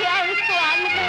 天算我